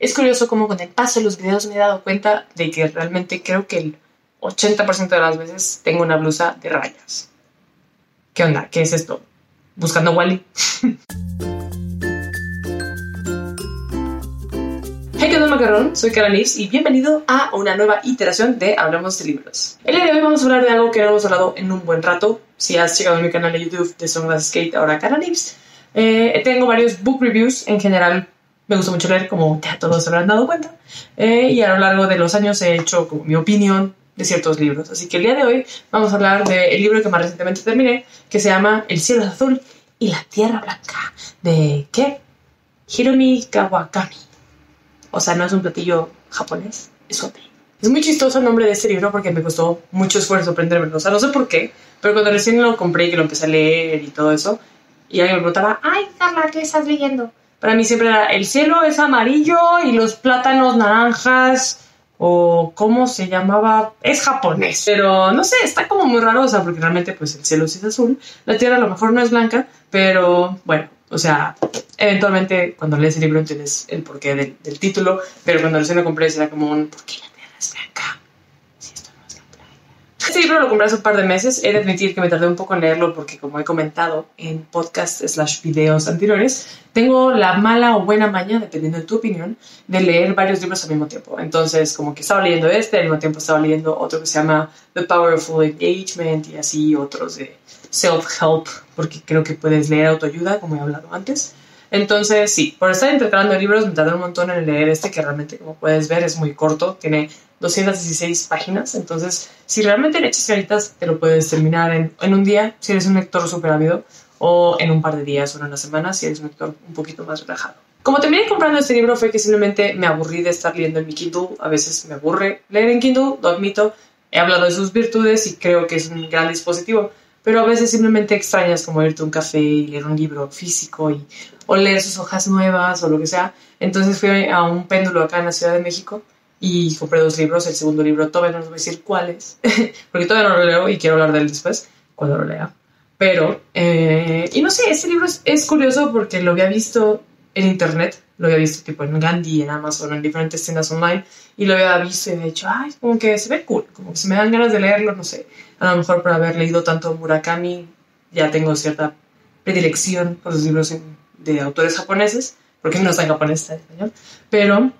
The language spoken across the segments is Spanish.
Es curioso cómo con el paso de los videos me he dado cuenta de que realmente creo que el 80% de las veces tengo una blusa de rayas. ¿Qué onda? ¿Qué es esto? ¿Buscando Wally? Hey, ¿qué tal, macarrón? Soy Kara Nix y bienvenido a una nueva iteración de Hablamos de Libros. El día de hoy vamos a hablar de algo que no hemos hablado en un buen rato. Si has llegado a mi canal de YouTube de Songlass Skate, ahora Kara Nix, eh, tengo varios book reviews. En general, me gusta mucho leer, como ya todos se habrán dado cuenta. Eh, y a lo largo de los años he hecho como mi opinión de ciertos libros. Así que el día de hoy vamos a hablar del libro que más recientemente terminé, que se llama El cielo es azul y la tierra blanca, de ¿qué? Hiromi Kawakami. O sea, no es un platillo japonés, es otro. Es muy chistoso el nombre de este libro porque me costó mucho esfuerzo aprendérmelo. O sea, no sé por qué, pero cuando recién lo compré y que lo empecé a leer y todo eso, y alguien me preguntaba, ay, Carla, ¿qué estás leyendo? Para mí siempre era, el cielo es amarillo y los plátanos naranjas, o cómo se llamaba, es japonés. Pero no sé, está como muy raro, o sea, porque realmente pues el cielo sí es azul, la tierra a lo mejor no es blanca, pero bueno, o sea, eventualmente cuando lees el libro entiendes el porqué del, título, pero cuando recién lo compré era como un, ¿por qué la tierra es blanca? Si esto no es la playa. Este libro lo compré hace un par de meses, he de admitir que me tardé un poco en leerlo porque como he comentado en podcast slash videos anteriores, tengo la mala o buena maña, dependiendo de tu opinión, de leer varios libros al mismo tiempo. Entonces, como que estaba leyendo este, al mismo tiempo estaba leyendo otro que se llama The Power of Full Engagement y así otros de self-help, porque creo que puedes leer autoayuda, como he hablado antes. Entonces, sí, por estar intercalando libros me tardé un montón en leer este, que realmente, como puedes ver, es muy corto, tiene 216 páginas. Entonces, si realmente le echas caritas, te lo puedes terminar en, en un día, si eres un lector súper ávido, o en un par de días o en una semana, si eres un lector un poquito más relajado. Como terminé comprando este libro fue que simplemente me aburrí de estar leyendo en mi Kindle. A veces me aburre leer en Kindle, lo admito. He hablado de sus virtudes y creo que es un gran dispositivo pero a veces simplemente extrañas como irte a un café y leer un libro físico y, o leer sus hojas nuevas o lo que sea. Entonces fui a un péndulo acá en la Ciudad de México y compré dos libros. El segundo libro todavía no les voy a decir cuáles, porque todavía no lo leo y quiero hablar de él después, cuando lo lea. Pero, eh, y no sé, este libro es, es, curioso porque lo había visto en internet, lo había visto tipo en Gandhi, en Amazon, en diferentes tiendas online, y lo había visto y había dicho, ay, como que se ve cool, como que se me dan ganas de leerlo, no sé a lo mejor por haber leído tanto Murakami, ya tengo cierta predilección por los libros de autores japoneses, porque no está en japonés, está en español. Pero,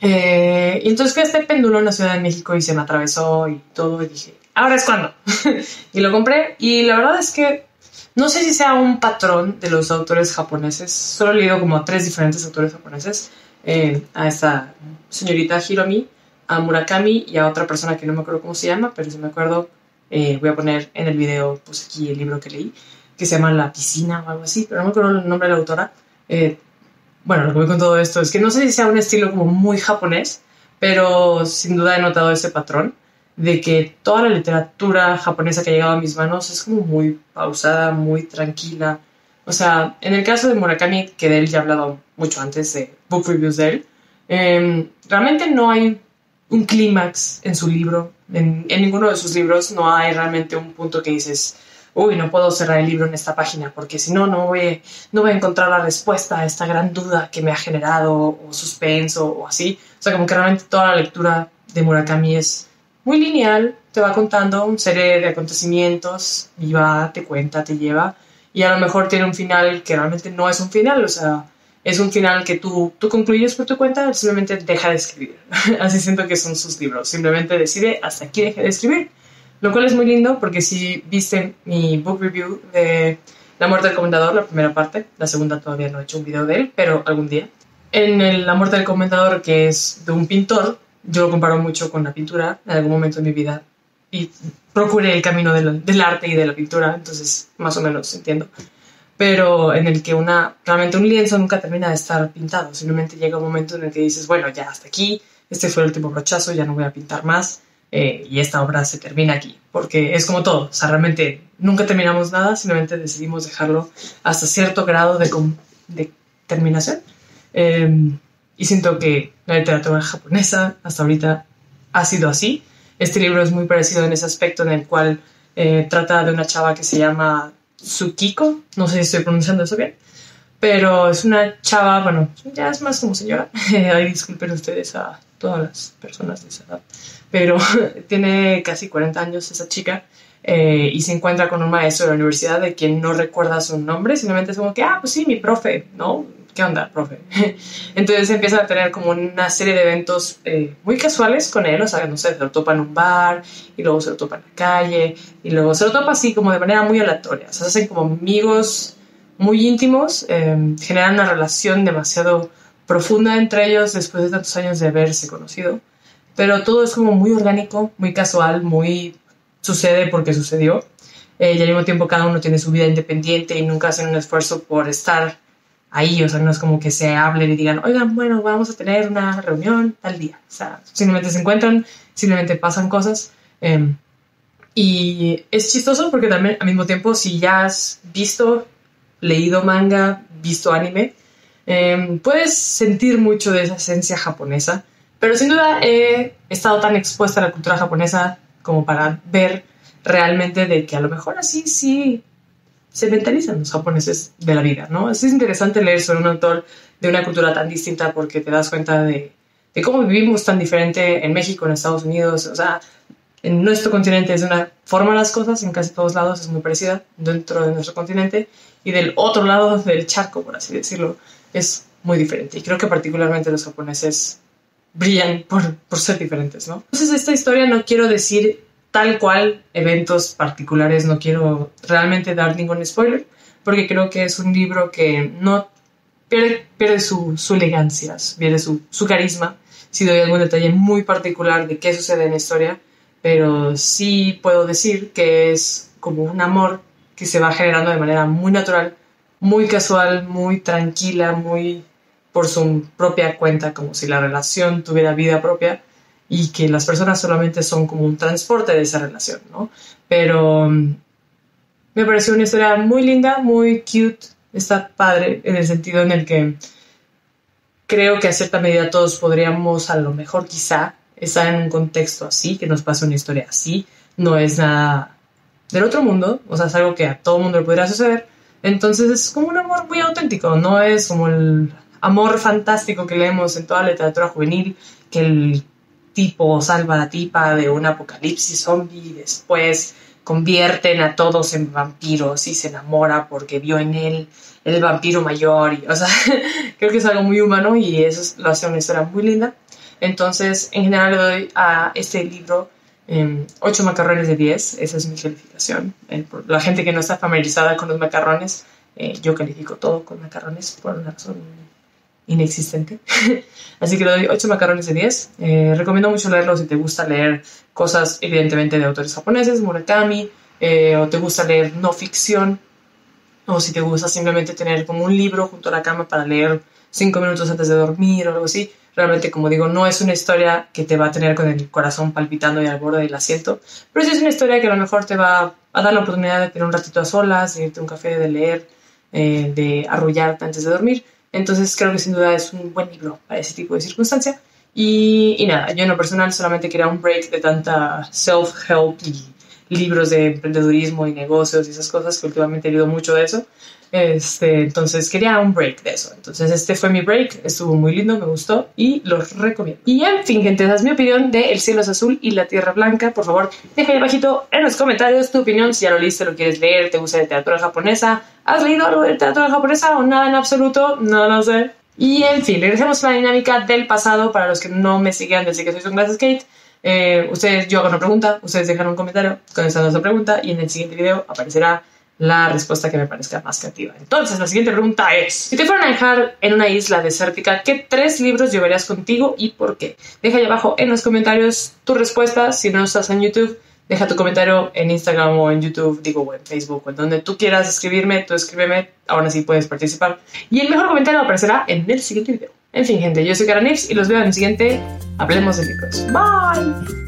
eh, y entonces que este péndulo en la Ciudad de México y se me atravesó y todo, y dije, ahora es cuando. y lo compré, y la verdad es que no sé si sea un patrón de los autores japoneses, solo he leído como tres diferentes autores japoneses, eh, a esta señorita Hiromi, a Murakami y a otra persona que no me acuerdo cómo se llama, pero si me acuerdo eh, voy a poner en el video, pues aquí el libro que leí, que se llama La piscina o algo así, pero no me acuerdo el nombre de la autora. Eh, bueno, lo que voy con todo esto es que no sé si sea un estilo como muy japonés, pero sin duda he notado ese patrón de que toda la literatura japonesa que ha llegado a mis manos es como muy pausada, muy tranquila. O sea, en el caso de Murakami, que de él ya he hablado mucho antes de book reviews de él, eh, realmente no hay un clímax en su libro. En, ninguno de sus libros no hay realmente un punto que dices, uy, no puedo cerrar el libro en esta página porque si no, no voy, no voy a encontrar la respuesta a esta gran duda que me ha generado o suspenso o así. O sea, como que realmente toda la lectura de Murakami es muy lineal, te va contando una serie de acontecimientos y va, te cuenta, te lleva y a lo mejor tiene un final que realmente no es un final, o sea, es un final que tú, tú concluyes por tu cuenta, simplemente deja de escribir. Así siento que son sus libros. Simplemente decide hasta aquí deje de escribir. Lo cual es muy lindo porque si viste mi book review de La muerte del comendador, la primera parte, la segunda todavía no he hecho un video de él, pero algún día. En La muerte del comendador, que es de un pintor, yo lo comparo mucho con la pintura en algún momento de mi vida y procuré el camino del, arte y de la pintura, entonces más o menos entiendo. pero en el que una, realmente un lienzo nunca termina de estar pintado, simplemente llega un momento en el que dices, bueno, ya hasta aquí, este fue el último brochazo, ya no voy a pintar más, eh, y esta obra se termina aquí, porque es como todo, o sea, realmente nunca terminamos nada, simplemente decidimos dejarlo hasta cierto grado de, de terminación. Em, y siento que la literatura japonesa hasta ahorita ha sido así. Este libro es muy parecido en ese aspecto en el cual eh, trata de una chava que se llama Tsukiko, no sé si estoy pronunciando eso bien, pero es una chava, bueno, ya es más como señora, ay, disculpen ustedes a todas las personas de esa edad, pero tiene casi 40 años esa chica eh, y se encuentra con un maestro de la universidad de quien no recuerda su nombre, simplemente es como que, ah, pues sí, mi profe, ¿no? ¿Qué onda, profe? Entonces empieza a tener como una serie de eventos eh, muy casuales con él, o sea, no sé, se lo topa en un bar y luego se lo topa en la calle y luego se lo topa así como de manera muy aleatoria, o sea, se hacen como amigos muy íntimos, eh, generan una relación demasiado profunda entre ellos después de tantos años de haberse conocido, pero todo es como muy orgánico, muy casual, muy sucede porque sucedió. Eh, y al mismo tiempo cada uno tiene su vida independiente y nunca hacen un esfuerzo por estar ahí, o sea, no es como que se hablen y digan, oigan, bueno, vamos a tener una reunión tal día, o sea, simplemente se encuentran, simplemente pasan cosas. Em, y es chistoso porque también al mismo tiempo, si ya has visto, leído manga, visto anime, em, puedes sentir mucho de esa esencia japonesa, pero sin duda he estado tan expuesta a la cultura japonesa como para ver realmente de que a lo mejor así sí se mentalizan los japoneses de la vida, ¿no? Es interesante leer sobre un autor de una cultura tan distinta porque te das cuenta de, cómo vivimos tan diferente en México, en Estados Unidos, o sea, en nuestro continente es de una forma las cosas, en casi todos lados es muy parecida dentro de nuestro continente, y del otro lado del charco, por así decirlo, es muy diferente. Y creo que particularmente los japoneses brillan por, por ser diferentes, ¿no? Entonces esta historia no quiero decir tal cual eventos particulares, no quiero realmente dar ningún spoiler, porque creo que es un libro que no pierde, su, elegancia, pierde su carisma, si doy algún detalle muy particular de qué sucede en la historia, pero sí puedo decir que es como un amor que se va generando de manera muy natural, muy casual, muy tranquila, muy por su propia cuenta, como si la relación tuviera vida propia y que las personas solamente son como un transporte de esa relación, ¿no? Pero mm, me pareció una historia muy linda, muy cute, está padre en el sentido en el que creo que a cierta medida todos podríamos a lo mejor quizá estar en un contexto así, que nos pase una historia así, no es nada del otro mundo, o sea, es algo que a todo mundo le podría suceder, entonces es como un amor muy auténtico, no es como el amor fantástico que leemos en toda la literatura juvenil, que el tipo salva la tipa de un apocalipsis zombie y después convierten a todos en vampiros y se enamora porque vio en él el vampiro mayor. Y, o sea, creo que es algo muy humano y eso lo hace una historia muy linda. Entonces, en general le doy a este libro eh, 8 macarrones de 10. Esa es mi calificación. Eh, la gente que no está familiarizada con los macarrones, eh, yo califico todo con macarrones por una razón inexistente. Así que le doy 8 macarrones de 10. Eh, recomiendo mucho leerlo si te gusta leer cosas, evidentemente, de autores japoneses, Murakami, eh, o te gusta leer no ficción, o si te gusta simplemente tener como un libro junto a la cama para leer 5 minutos antes de dormir o algo así. Realmente, como digo, no es una historia que te va a tener con el corazón palpitando y al borde del asiento, pero sí es una historia que a lo mejor te va a dar la oportunidad de tener un ratito a solas, de irte un café, de leer, eh, de arrullarte antes de dormir entonces creo que sin duda es un buen libro para ese tipo de circunstancia. Y, y nada, yo en lo personal solamente quería un break de tanta self-help y libros de emprendedurismo y negocios y esas cosas, que últimamente he leído mucho de eso. Este, entonces quería un break de eso. Entonces este fue mi break, estuvo muy lindo, me gustó y los recomiendo. Y en fin, gente, esa es mi opinión de El cielo es azul y la tierra blanca. Por favor, deja ahí abajito en los comentarios tu opinión, si ya lo leíste, lo quieres leer, te gusta la literatura japonesa, ¿has leído algo de literatura japonesa o nada en absoluto? No lo sé. Y en fin, regresemos a la dinámica del pasado para los que no me sigan desde que soy un Glass Skate. Eh, ustedes, yo hago una pregunta, ustedes dejan un comentario con esa pregunta y en el siguiente video aparecerá la respuesta que me parezca más creativa. Entonces, la siguiente pregunta es, si te fueran a dejar en una isla desértica, ¿qué tres libros llevarías contigo y por qué? Deja ahí abajo en los comentarios tu respuesta. Si no estás en YouTube, Deja tu comentario en Instagram o en YouTube, digo, o en Facebook, en donde tú quieras escribirme, tú escríbeme, ahora sí puedes participar. Y el mejor comentario aparecerá en el siguiente video. En fin, gente, yo soy Cara Nifs y los veo en el siguiente Hablemos de libros. Bye.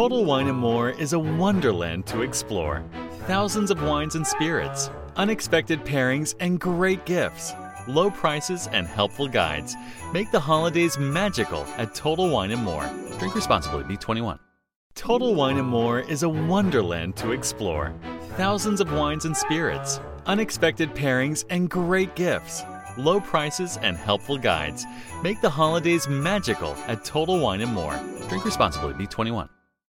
Total Wine & More is a wonderland to explore. Thousands of wines and spirits, unexpected pairings, and great gifts. Low prices and helpful guides make the holidays magical at Total Wine & More. Drink responsibly, be 21. Total Wine & More is a wonderland to explore. Thousands of wines and spirits, unexpected pairings, and great gifts. Low prices and helpful guides make the holidays magical at Total Wine & More. Drink responsibly, be 21.